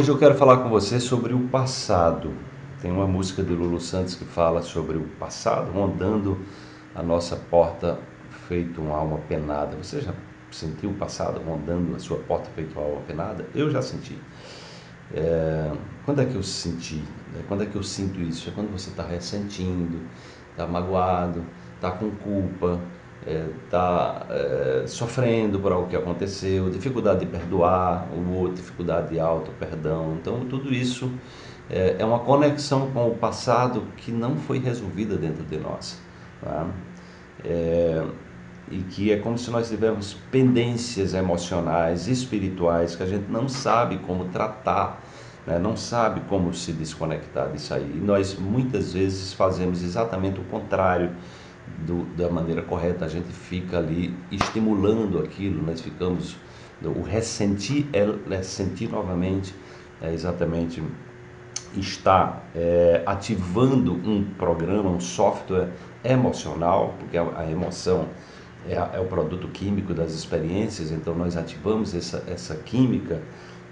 Hoje eu quero falar com você sobre o passado. Tem uma música de Lulu Santos que fala sobre o passado rondando a nossa porta feito uma alma penada. Você já sentiu o passado rondando a sua porta feito uma alma penada? Eu já senti. É... Quando é que eu senti? É, quando é que eu sinto isso? É quando você está ressentindo, está magoado, está com culpa, está é, é, sofrendo por algo que aconteceu, dificuldade de perdoar o outro, dificuldade de auto-perdão. Então, tudo isso é, é, uma conexão com o passado que não foi resolvida dentro de nós. Tá? É, e que é como se nós tivéssemos pendências emocionais, espirituais, que a gente não sabe como tratar, né? não sabe como se desconectar disso aí. E nós muitas vezes fazemos exatamente o contrário do, da maneira correta, a gente fica ali estimulando aquilo, nós ficamos. O ressentir é, é sentir novamente, é exatamente está é, ativando um programa, um software emocional, porque a, a emoção é, é, o produto químico das experiências, então nós ativamos essa, essa química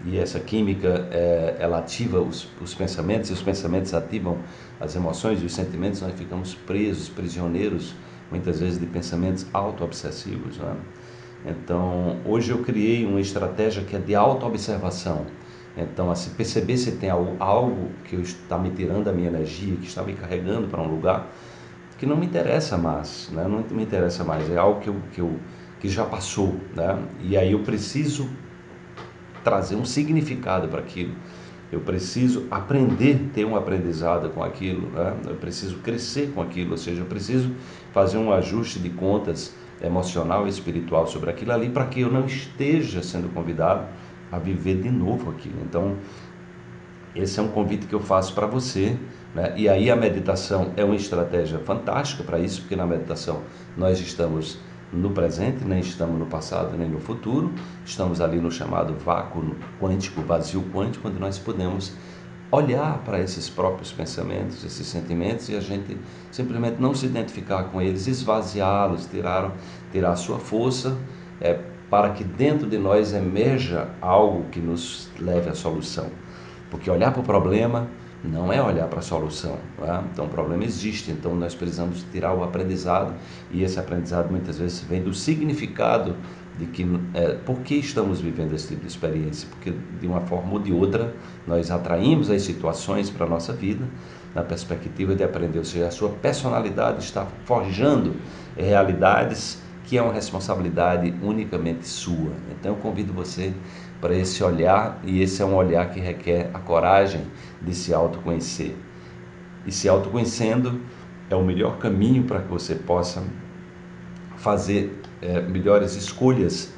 e essa química é, ela ativa os, os pensamentos e os pensamentos ativam as emoções e os sentimentos nós ficamos presos prisioneiros muitas vezes de pensamentos auto-obsessivos né? então hoje eu criei uma estratégia que é de auto-observação então perceber se tem algo, algo que está me tirando a minha energia que está me carregando para um lugar que não me interessa mais né? não me interessa mais é algo que eu, que eu que já passou né? e aí eu preciso trazer um significado para aquilo. Eu preciso aprender, ter um aprendizado com aquilo, né? eu preciso crescer com aquilo, ou seja, eu preciso fazer um ajuste de contas emocional e espiritual sobre aquilo ali para que eu não esteja sendo convidado a viver de novo aquilo. Então, esse é um convite que eu faço para você. Né? E aí a meditação é uma estratégia fantástica para isso, porque na meditação nós estamos no presente, nem estamos no passado, nem no futuro, estamos ali no chamado vácuo quântico, vazio quântico, onde nós podemos olhar para esses próprios pensamentos, esses sentimentos e a gente simplesmente não se identificar com eles, esvaziá-los, tirar, tirar a sua força, é, para que dentro de nós emerja algo que nos leve à solução. Porque olhar para o problema não é olhar para a solução. É? Então o problema existe, então nós precisamos tirar o aprendizado e esse aprendizado muitas vezes vem do significado de que é, por que estamos vivendo esse tipo de experiência, porque de uma forma ou de outra nós atraímos as situações para a nossa vida na perspectiva de aprender, ou seja, a sua personalidade está forjando realidades que é uma responsabilidade unicamente sua. Então eu convido você para esse olhar, e esse é um olhar que requer a coragem de se autoconhecer. E se autoconhecendo é o melhor caminho para que você possa fazer é, melhores escolhas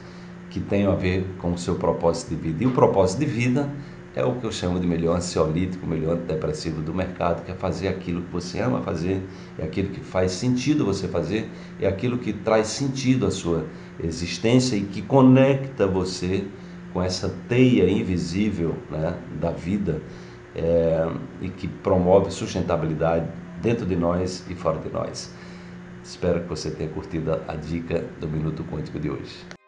que tenham a ver com o seu propósito de vida. E o propósito de vida é o que eu chamo de melhor ansiolítico, melhor antidepressivo do mercado, que é fazer aquilo que você ama fazer, é aquilo que faz sentido você fazer, é aquilo que traz sentido à sua existência e que conecta você com essa teia invisível né, da vida é, e que promove sustentabilidade dentro de nós e fora de nós. Espero que você tenha curtido a dica do Minuto Quântico de hoje.